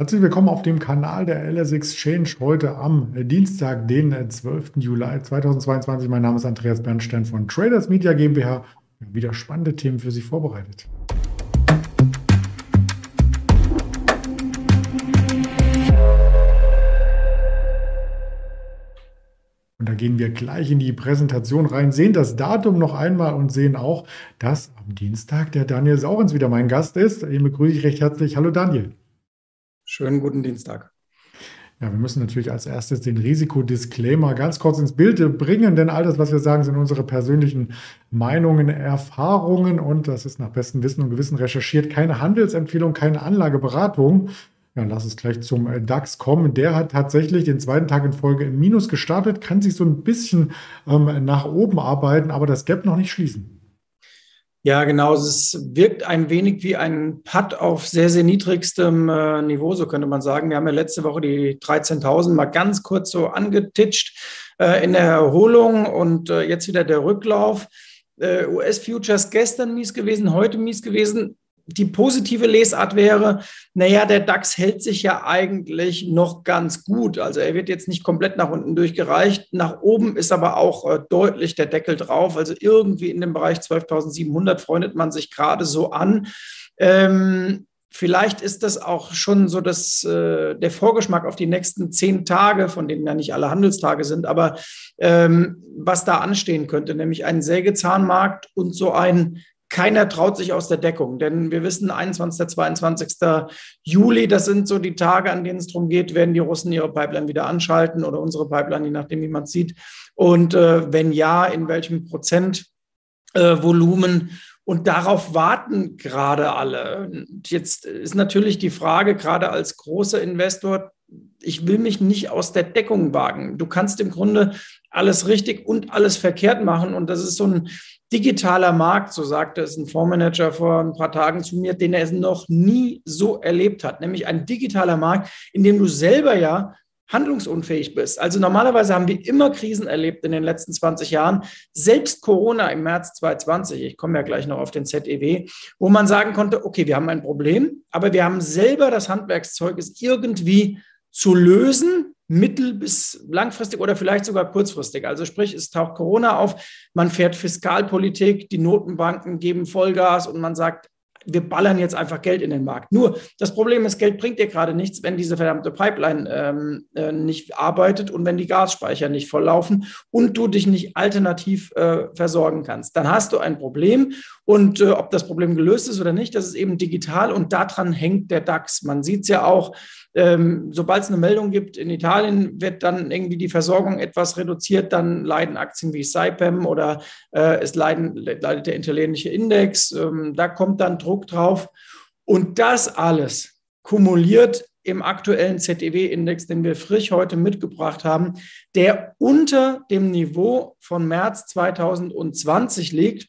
Herzlich willkommen auf dem Kanal der LS Exchange heute am Dienstag, den 12. Juli 2022. Mein Name ist Andreas Bernstein von Traders Media GmbH. Wieder spannende Themen für Sie vorbereitet. Und da gehen wir gleich in die Präsentation rein, sehen das Datum noch einmal und sehen auch, dass am Dienstag der Daniel Saurens wieder mein Gast ist. Den begrüße ich recht herzlich. Hallo Daniel. Schönen guten Dienstag. Ja, wir müssen natürlich als erstes den Risikodisclaimer ganz kurz ins Bild bringen, denn all das, was wir sagen, sind unsere persönlichen Meinungen, Erfahrungen und das ist nach bestem Wissen und Gewissen recherchiert. Keine Handelsempfehlung, keine Anlageberatung. Ja, lass es gleich zum äh, DAX kommen. Der hat tatsächlich den zweiten Tag in Folge im Minus gestartet, kann sich so ein bisschen ähm, nach oben arbeiten, aber das Gap noch nicht schließen. Ja, genau. Es wirkt ein wenig wie ein Putt auf sehr, sehr niedrigstem äh, Niveau, so könnte man sagen. Wir haben ja letzte Woche die 13.000 mal ganz kurz so angetitscht äh, in der Erholung und äh, jetzt wieder der Rücklauf. Äh, US-Futures gestern mies gewesen, heute mies gewesen die positive Lesart wäre, naja, der DAX hält sich ja eigentlich noch ganz gut. Also er wird jetzt nicht komplett nach unten durchgereicht. Nach oben ist aber auch äh, deutlich der Deckel drauf. Also irgendwie in dem Bereich 12.700 freundet man sich gerade so an. Ähm, vielleicht ist das auch schon so das, äh, der Vorgeschmack auf die nächsten zehn Tage, von denen ja nicht alle Handelstage sind, aber ähm, was da anstehen könnte, nämlich ein Sägezahnmarkt und so ein keiner traut sich aus der Deckung, denn wir wissen, 21. 22. Juli, das sind so die Tage, an denen es darum geht, werden die Russen ihre Pipeline wieder anschalten oder unsere Pipeline, je nachdem, wie man es sieht. Und äh, wenn ja, in welchem Prozentvolumen? Äh, und darauf warten gerade alle. Und jetzt ist natürlich die Frage, gerade als großer Investor, ich will mich nicht aus der Deckung wagen. Du kannst im Grunde alles richtig und alles verkehrt machen. Und das ist so ein digitaler Markt, so sagte es ein Fondsmanager vor ein paar Tagen zu mir, den er noch nie so erlebt hat, nämlich ein digitaler Markt, in dem du selber ja handlungsunfähig bist. Also normalerweise haben wir immer Krisen erlebt in den letzten 20 Jahren. Selbst Corona im März 2020, ich komme ja gleich noch auf den ZEW, wo man sagen konnte, okay, wir haben ein Problem, aber wir haben selber das Handwerkszeug, es irgendwie zu lösen, mittel- bis langfristig oder vielleicht sogar kurzfristig. Also sprich, es taucht Corona auf, man fährt Fiskalpolitik, die Notenbanken geben Vollgas und man sagt, wir ballern jetzt einfach Geld in den Markt. Nur das Problem ist, Geld bringt dir gerade nichts, wenn diese verdammte Pipeline ähm, äh, nicht arbeitet und wenn die Gasspeicher nicht volllaufen und du dich nicht alternativ äh, versorgen kannst. Dann hast du ein Problem und äh, ob das Problem gelöst ist oder nicht, das ist eben digital und daran hängt der DAX. Man sieht es ja auch, ähm, sobald es eine Meldung gibt, in Italien wird dann irgendwie die Versorgung etwas reduziert, dann leiden Aktien wie Saipem oder äh, es leiden, leidet der italienische Index. Ähm, da kommt dann Druck drauf. Und das alles kumuliert im aktuellen ZEW-Index, den wir frisch heute mitgebracht haben, der unter dem Niveau von März 2020 liegt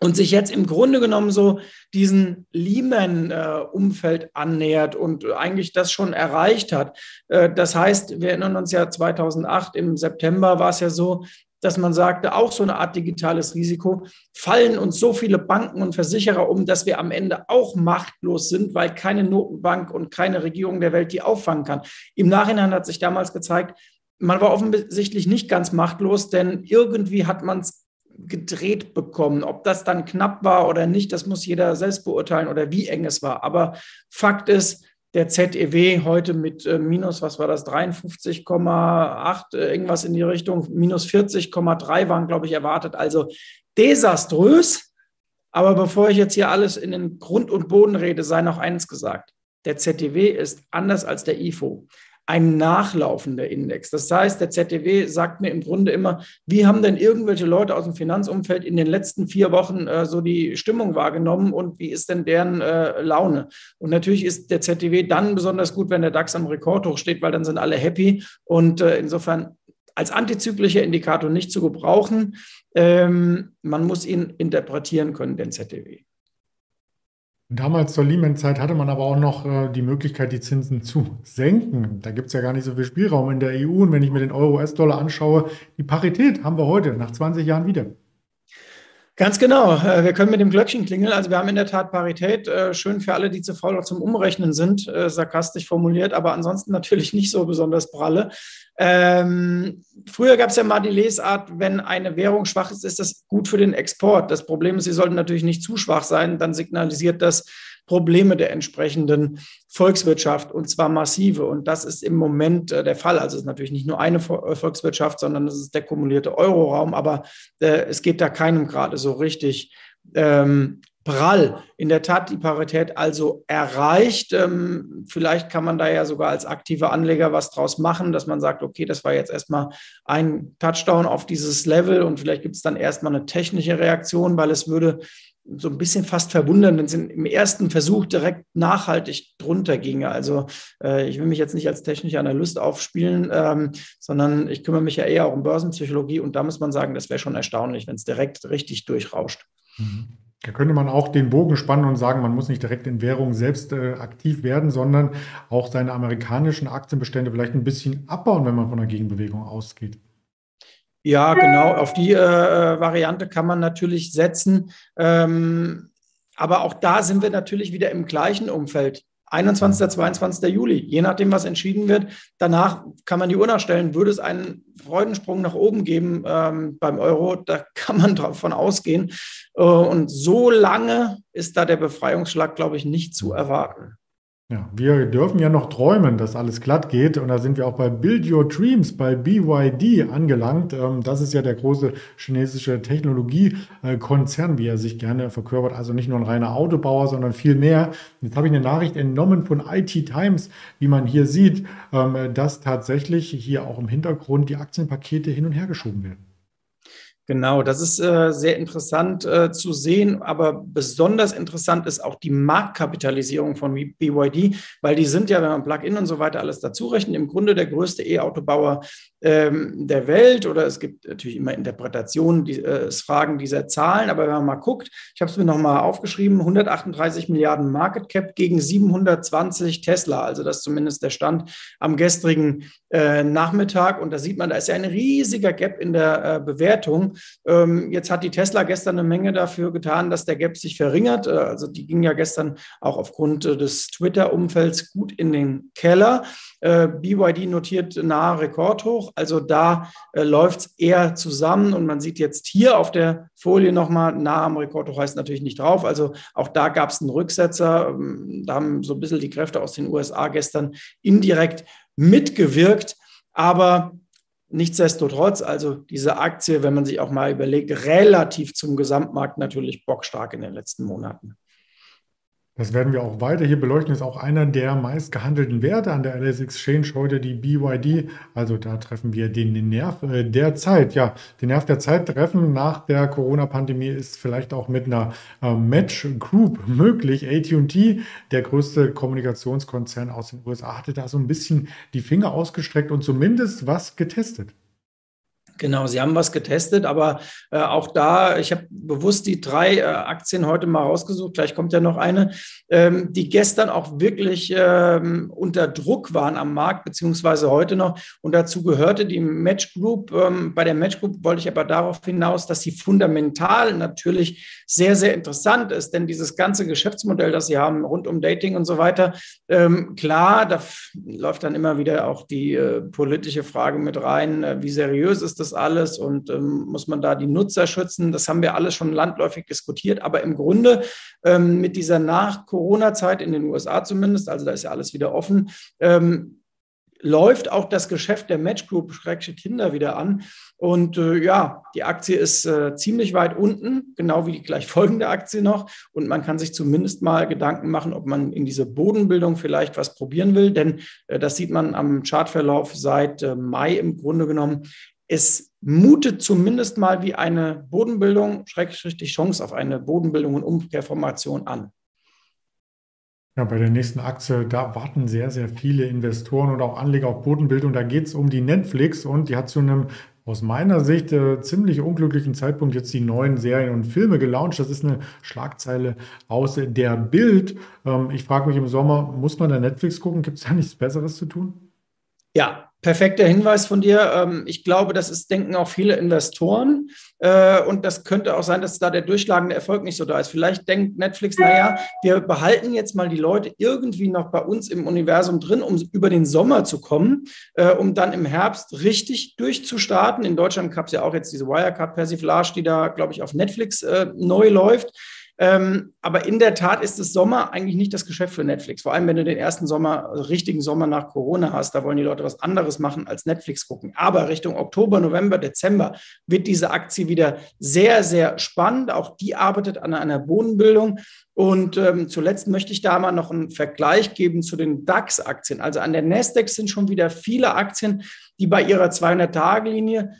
und sich jetzt im Grunde genommen so diesen Lehman-Umfeld annähert und eigentlich das schon erreicht hat. Äh, das heißt, wir erinnern uns ja 2008 im September war es ja so, dass man sagte, auch so eine Art digitales Risiko, fallen uns so viele Banken und Versicherer um, dass wir am Ende auch machtlos sind, weil keine Notenbank und keine Regierung der Welt die auffangen kann. Im Nachhinein hat sich damals gezeigt, man war offensichtlich nicht ganz machtlos, denn irgendwie hat man es gedreht bekommen. Ob das dann knapp war oder nicht, das muss jeder selbst beurteilen oder wie eng es war. Aber Fakt ist, der ZEW heute mit äh, minus, was war das, 53,8, äh, irgendwas in die Richtung, minus 40,3 waren, glaube ich, erwartet. Also desaströs. Aber bevor ich jetzt hier alles in den Grund und Boden rede, sei noch eins gesagt. Der ZEW ist anders als der IFO ein nachlaufender Index. Das heißt, der ZDW sagt mir im Grunde immer, wie haben denn irgendwelche Leute aus dem Finanzumfeld in den letzten vier Wochen äh, so die Stimmung wahrgenommen und wie ist denn deren äh, Laune? Und natürlich ist der ZDW dann besonders gut, wenn der DAX am Rekordhoch steht, weil dann sind alle happy und äh, insofern als antizyklischer Indikator nicht zu gebrauchen. Ähm, man muss ihn interpretieren können, den ZDW. Damals zur Lehman-Zeit hatte man aber auch noch äh, die Möglichkeit, die Zinsen zu senken. Da gibt es ja gar nicht so viel Spielraum in der EU. Und wenn ich mir den Euro-US-Dollar anschaue, die Parität haben wir heute nach 20 Jahren wieder. Ganz genau. Äh, wir können mit dem Glöckchen klingeln. Also wir haben in der Tat Parität. Äh, schön für alle, die zu faul zum Umrechnen sind, äh, sarkastisch formuliert, aber ansonsten natürlich nicht so besonders pralle. Ähm, früher gab es ja mal die Lesart, wenn eine Währung schwach ist, ist das gut für den Export. Das Problem ist, sie sollten natürlich nicht zu schwach sein. Dann signalisiert das, Probleme der entsprechenden Volkswirtschaft und zwar massive. Und das ist im Moment äh, der Fall. Also es ist natürlich nicht nur eine äh, Volkswirtschaft, sondern es ist der kumulierte Euroraum, aber äh, es geht da keinem gerade so richtig ähm, prall. In der Tat die Parität also erreicht. Ähm, vielleicht kann man da ja sogar als aktiver Anleger was draus machen, dass man sagt, okay, das war jetzt erstmal ein Touchdown auf dieses Level und vielleicht gibt es dann erstmal eine technische Reaktion, weil es würde so ein bisschen fast verwundern, wenn es im ersten Versuch direkt nachhaltig drunter ginge. Also äh, ich will mich jetzt nicht als technischer Analyst aufspielen, ähm, sondern ich kümmere mich ja eher auch um Börsenpsychologie und da muss man sagen, das wäre schon erstaunlich, wenn es direkt richtig durchrauscht. Mhm. Da könnte man auch den Bogen spannen und sagen, man muss nicht direkt in Währung selbst äh, aktiv werden, sondern auch seine amerikanischen Aktienbestände vielleicht ein bisschen abbauen, wenn man von einer Gegenbewegung ausgeht. Ja, genau. Auf die äh, äh, Variante kann man natürlich setzen. Ähm, aber auch da sind wir natürlich wieder im gleichen Umfeld. 21. 22. Juli, je nachdem, was entschieden wird. Danach kann man die Uhr nachstellen. Würde es einen Freudensprung nach oben geben ähm, beim Euro, da kann man davon ausgehen. Äh, und so lange ist da der Befreiungsschlag, glaube ich, nicht zu erwarten. Ja, wir dürfen ja noch träumen, dass alles glatt geht. Und da sind wir auch bei Build Your Dreams, bei BYD angelangt. Ähm, das ist ja der große chinesische Technologiekonzern, wie er sich gerne verkörpert. Also nicht nur ein reiner Autobauer, sondern viel mehr. Jetzt habe ich eine Nachricht entnommen von IT Times, wie man hier sieht, ähm, dass tatsächlich hier auch im Hintergrund die Aktienpakete hin und her geschoben werden. Genau, das ist äh, sehr interessant äh, zu sehen, aber besonders interessant ist auch die Marktkapitalisierung von BYD, weil die sind ja, wenn man Plug-in und so weiter alles dazu rechnet, im Grunde der größte E-Autobauer ähm, der Welt. Oder es gibt natürlich immer Interpretationen, die äh, Fragen dieser Zahlen, aber wenn man mal guckt, ich habe es mir nochmal aufgeschrieben, 138 Milliarden Market Cap gegen 720 Tesla, also das ist zumindest der Stand am gestrigen äh, Nachmittag. Und da sieht man, da ist ja ein riesiger Gap in der äh, Bewertung. Ähm, jetzt hat die Tesla gestern eine Menge dafür getan, dass der Gap sich verringert, äh, also die ging ja gestern auch aufgrund äh, des Twitter-Umfelds gut in den Keller. Äh, BYD notiert nahe Rekordhoch. Also da äh, läuft es eher zusammen und man sieht jetzt hier auf der Folie nochmal, nah am Rekordhoch heißt natürlich nicht drauf. Also auch da gab es einen Rücksetzer. Ähm, da haben so ein bisschen die Kräfte aus den USA gestern indirekt mitgewirkt. Aber Nichtsdestotrotz, also diese Aktie, wenn man sich auch mal überlegt, relativ zum Gesamtmarkt natürlich bockstark in den letzten Monaten. Das werden wir auch weiter hier beleuchten. Ist auch einer der meist gehandelten Werte an der LS Exchange heute, die BYD. Also da treffen wir den Nerv äh, der Zeit. Ja, den Nerv der Zeit treffen nach der Corona-Pandemie ist vielleicht auch mit einer äh, Match Group möglich. AT&T, der größte Kommunikationskonzern aus den USA, hatte da so ein bisschen die Finger ausgestreckt und zumindest was getestet. Genau, Sie haben was getestet, aber äh, auch da, ich habe bewusst die drei äh, Aktien heute mal rausgesucht, gleich kommt ja noch eine, ähm, die gestern auch wirklich ähm, unter Druck waren am Markt, beziehungsweise heute noch. Und dazu gehörte die Match Group. Ähm, bei der Match Group wollte ich aber darauf hinaus, dass sie fundamental natürlich sehr, sehr interessant ist, denn dieses ganze Geschäftsmodell, das Sie haben rund um Dating und so weiter, ähm, klar, da läuft dann immer wieder auch die äh, politische Frage mit rein, äh, wie seriös ist das alles und ähm, muss man da die Nutzer schützen? Das haben wir alles schon landläufig diskutiert. Aber im Grunde ähm, mit dieser Nach-Corona-Zeit in den USA zumindest, also da ist ja alles wieder offen, ähm, läuft auch das Geschäft der Match Group Kinder wieder an. Und äh, ja, die Aktie ist äh, ziemlich weit unten, genau wie die gleich folgende Aktie noch. Und man kann sich zumindest mal Gedanken machen, ob man in diese Bodenbildung vielleicht was probieren will. Denn äh, das sieht man am Chartverlauf seit äh, Mai im Grunde genommen es mutet zumindest mal wie eine Bodenbildung, schrägstrich die Chance auf eine Bodenbildung und Umkehrformation an. Ja, bei der nächsten Aktie, da warten sehr, sehr viele Investoren und auch Anleger auf Bodenbildung. Da geht es um die Netflix und die hat zu einem aus meiner Sicht äh, ziemlich unglücklichen Zeitpunkt jetzt die neuen Serien und Filme gelauncht. Das ist eine Schlagzeile aus der Bild. Ähm, ich frage mich im Sommer, muss man da Netflix gucken? Gibt es da nichts Besseres zu tun? Ja, perfekter Hinweis von dir. Ähm, ich glaube, das ist, denken auch viele Investoren. Äh, und das könnte auch sein, dass da der durchschlagende Erfolg nicht so da ist. Vielleicht denkt Netflix, naja, wir behalten jetzt mal die Leute irgendwie noch bei uns im Universum drin, um über den Sommer zu kommen, äh, um dann im Herbst richtig durchzustarten. In Deutschland gab es ja auch jetzt diese Wirecard-Persiflage, die da, glaube ich, auf Netflix äh, neu läuft. Ähm, aber in der Tat ist es Sommer eigentlich nicht das Geschäft für Netflix. Vor allem, wenn du den ersten Sommer, also richtigen Sommer nach Corona hast, da wollen die Leute was anderes machen als Netflix gucken. Aber Richtung Oktober, November, Dezember wird diese Aktie wieder sehr, sehr spannend. Auch die arbeitet an einer Bodenbildung. Und ähm, zuletzt möchte ich da mal noch einen Vergleich geben zu den DAX-Aktien. Also an der Nasdaq sind schon wieder viele Aktien, die bei ihrer 200-Tage-Linie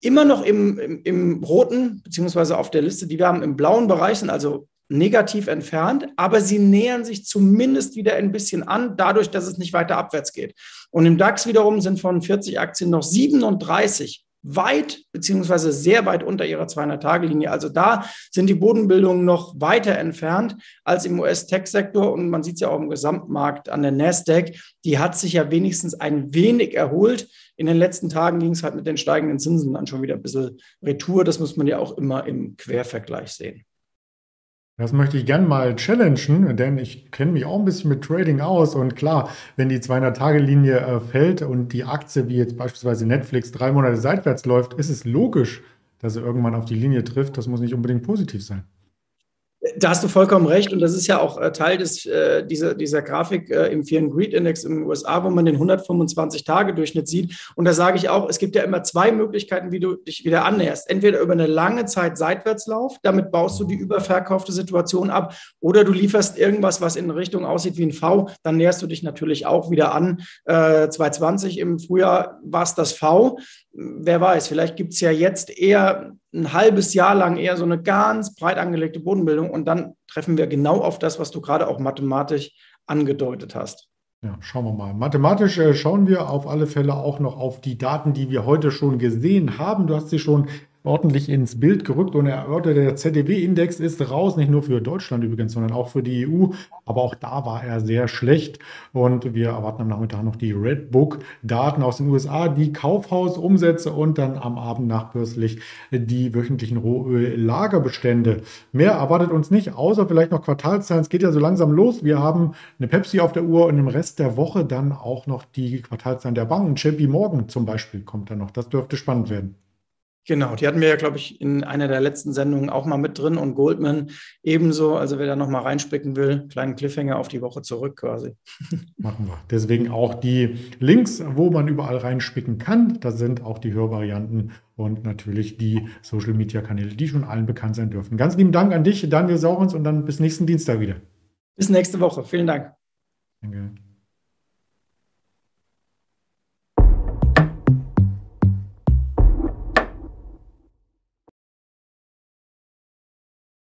immer noch im, im, im, roten, beziehungsweise auf der Liste, die wir haben, im blauen Bereich sind, also negativ entfernt, aber sie nähern sich zumindest wieder ein bisschen an, dadurch, dass es nicht weiter abwärts geht. Und im DAX wiederum sind von 40 Aktien noch 37 weit beziehungsweise sehr weit unter ihrer 200-Tage-Linie. Also da sind die Bodenbildungen noch weiter entfernt als im US-Tech-Sektor. Und man sieht es ja auch im Gesamtmarkt an der Nasdaq. Die hat sich ja wenigstens ein wenig erholt. In den letzten Tagen ging es halt mit den steigenden Zinsen dann schon wieder ein bisschen Retour. Das muss man ja auch immer im Quervergleich sehen. Das möchte ich gerne mal challengen, denn ich kenne mich auch ein bisschen mit Trading aus. Und klar, wenn die 200-Tage-Linie äh, fällt und die Aktie, wie jetzt beispielsweise Netflix, drei Monate seitwärts läuft, ist es logisch, dass sie irgendwann auf die Linie trifft. Das muss nicht unbedingt positiv sein. Da hast du vollkommen recht und das ist ja auch äh, Teil des, äh, dieser, dieser Grafik äh, im Fear and Greed Index in den USA, wo man den 125-Tage-Durchschnitt sieht. Und da sage ich auch, es gibt ja immer zwei Möglichkeiten, wie du dich wieder annäherst. Entweder über eine lange Zeit Seitwärtslauf, damit baust du die überverkaufte Situation ab, oder du lieferst irgendwas, was in Richtung aussieht wie ein V, dann näherst du dich natürlich auch wieder an. Äh, 220 im Frühjahr war es das V wer weiß, vielleicht gibt es ja jetzt eher ein halbes Jahr lang eher so eine ganz breit angelegte Bodenbildung und dann treffen wir genau auf das, was du gerade auch mathematisch angedeutet hast. Ja, schauen wir mal. Mathematisch äh, schauen wir auf alle Fälle auch noch auf die Daten, die wir heute schon gesehen haben. Du hast sie schon ordentlich ins Bild gerückt und erörtert, der ZDW-Index ist raus, nicht nur für Deutschland übrigens, sondern auch für die EU. Aber auch da war er sehr schlecht. Und wir erwarten am Nachmittag noch die Redbook-Daten aus den USA, die Kaufhausumsätze und dann am Abend nachbörslich die wöchentlichen Rohöl-Lagerbestände. Mehr erwartet uns nicht, außer vielleicht noch Quartalszahlen. Es geht ja so langsam los. Wir haben eine Pepsi auf der Uhr und im Rest der Woche dann auch noch die Quartalszahlen der Banken. JP Morgan zum Beispiel kommt dann noch. Das dürfte spannend werden. Genau, die hatten wir ja, glaube ich, in einer der letzten Sendungen auch mal mit drin und Goldman ebenso. Also wer da nochmal reinspicken will, kleinen Cliffhanger auf die Woche zurück quasi. Machen wir. Deswegen auch die Links, wo man überall reinspicken kann. Da sind auch die Hörvarianten und natürlich die Social Media Kanäle, die schon allen bekannt sein dürfen. Ganz lieben Dank an dich, Daniel Saurens, und dann bis nächsten Dienstag wieder. Bis nächste Woche. Vielen Dank. Danke.